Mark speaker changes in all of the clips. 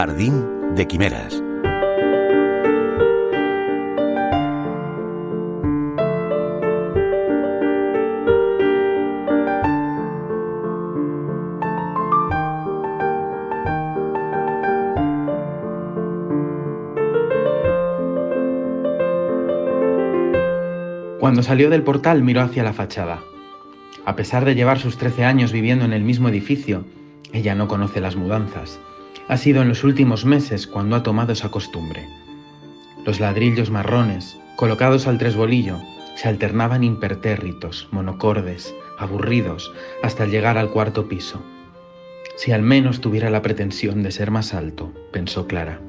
Speaker 1: Jardín de Quimeras.
Speaker 2: Cuando salió del portal miró hacia la fachada. A pesar de llevar sus 13 años viviendo en el mismo edificio, ella no conoce las mudanzas. Ha sido en los últimos meses cuando ha tomado esa costumbre. Los ladrillos marrones, colocados al tresbolillo, se alternaban impertérritos, monocordes, aburridos, hasta llegar al cuarto piso. Si al menos tuviera la pretensión de ser más alto, pensó Clara.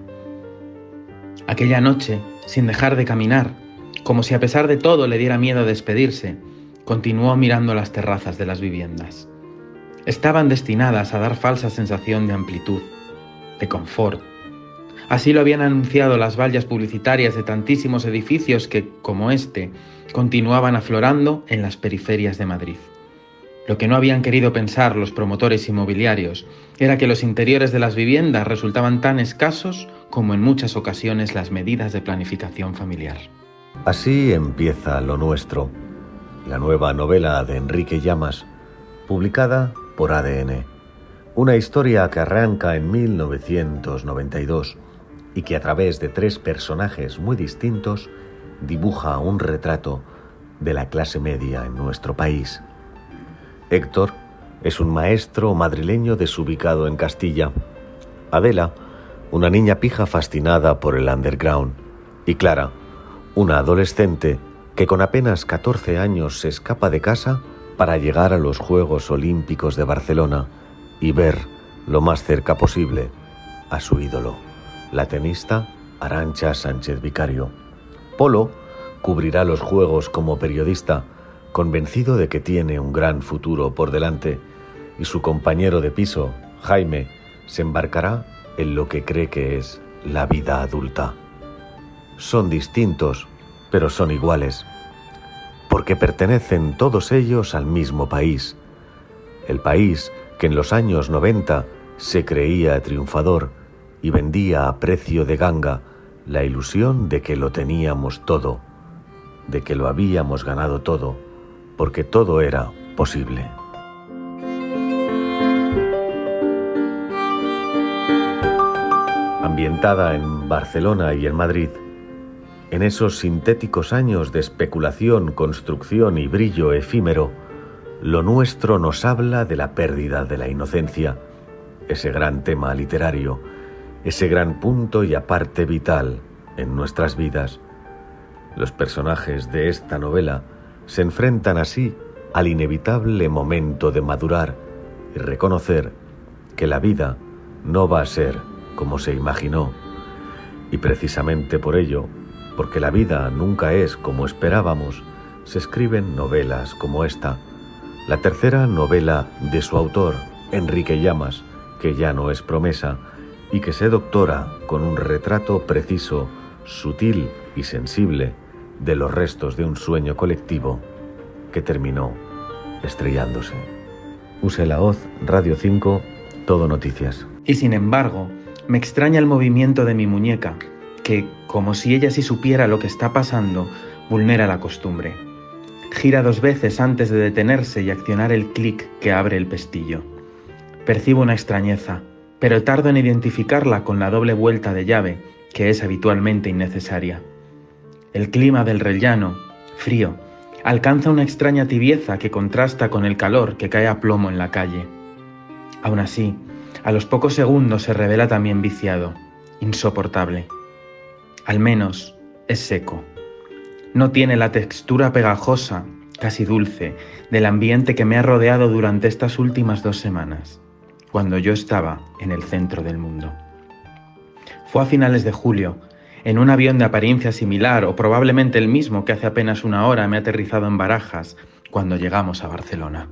Speaker 2: Aquella noche, sin dejar de caminar, como si a pesar de todo le diera miedo despedirse, continuó mirando las terrazas de las viviendas. Estaban destinadas a dar falsa sensación de amplitud, de confort. Así lo habían anunciado las vallas publicitarias de tantísimos edificios que, como este, continuaban aflorando en las periferias de Madrid. Lo que no habían querido pensar los promotores inmobiliarios era que los interiores de las viviendas resultaban tan escasos como en muchas ocasiones las medidas de planificación familiar.
Speaker 3: Así empieza lo nuestro, la nueva novela de Enrique Llamas, publicada por ADN. Una historia que arranca en 1992 y que a través de tres personajes muy distintos dibuja un retrato de la clase media en nuestro país. Héctor es un maestro madrileño desubicado en Castilla. Adela, una niña pija fascinada por el underground. Y Clara, una adolescente que con apenas 14 años se escapa de casa para llegar a los Juegos Olímpicos de Barcelona y ver lo más cerca posible a su ídolo, la tenista Arancha Sánchez Vicario. Polo cubrirá los Juegos como periodista, convencido de que tiene un gran futuro por delante, y su compañero de piso, Jaime, se embarcará en lo que cree que es la vida adulta. Son distintos, pero son iguales, porque pertenecen todos ellos al mismo país, el país que en los años 90 se creía triunfador y vendía a precio de ganga la ilusión de que lo teníamos todo, de que lo habíamos ganado todo, porque todo era posible. Ambientada en Barcelona y en Madrid, en esos sintéticos años de especulación, construcción y brillo efímero, lo nuestro nos habla de la pérdida de la inocencia, ese gran tema literario, ese gran punto y aparte vital en nuestras vidas. Los personajes de esta novela se enfrentan así al inevitable momento de madurar y reconocer que la vida no va a ser como se imaginó. Y precisamente por ello porque la vida nunca es como esperábamos, se escriben novelas como esta. La tercera novela de su autor, Enrique Llamas, que ya no es promesa, y que se doctora con un retrato preciso, sutil y sensible de los restos de un sueño colectivo que terminó estrellándose. Use la hoz, Radio 5, Todo Noticias.
Speaker 2: Y sin embargo, me extraña el movimiento de mi muñeca, que, como si ella sí supiera lo que está pasando, vulnera la costumbre. Gira dos veces antes de detenerse y accionar el clic que abre el pestillo. Percibo una extrañeza, pero tardo en identificarla con la doble vuelta de llave, que es habitualmente innecesaria. El clima del rellano, frío, alcanza una extraña tibieza que contrasta con el calor que cae a plomo en la calle. Aún así, a los pocos segundos se revela también viciado, insoportable. Al menos es seco. No tiene la textura pegajosa, casi dulce, del ambiente que me ha rodeado durante estas últimas dos semanas, cuando yo estaba en el centro del mundo. Fue a finales de julio, en un avión de apariencia similar o probablemente el mismo que hace apenas una hora me ha aterrizado en Barajas cuando llegamos a Barcelona.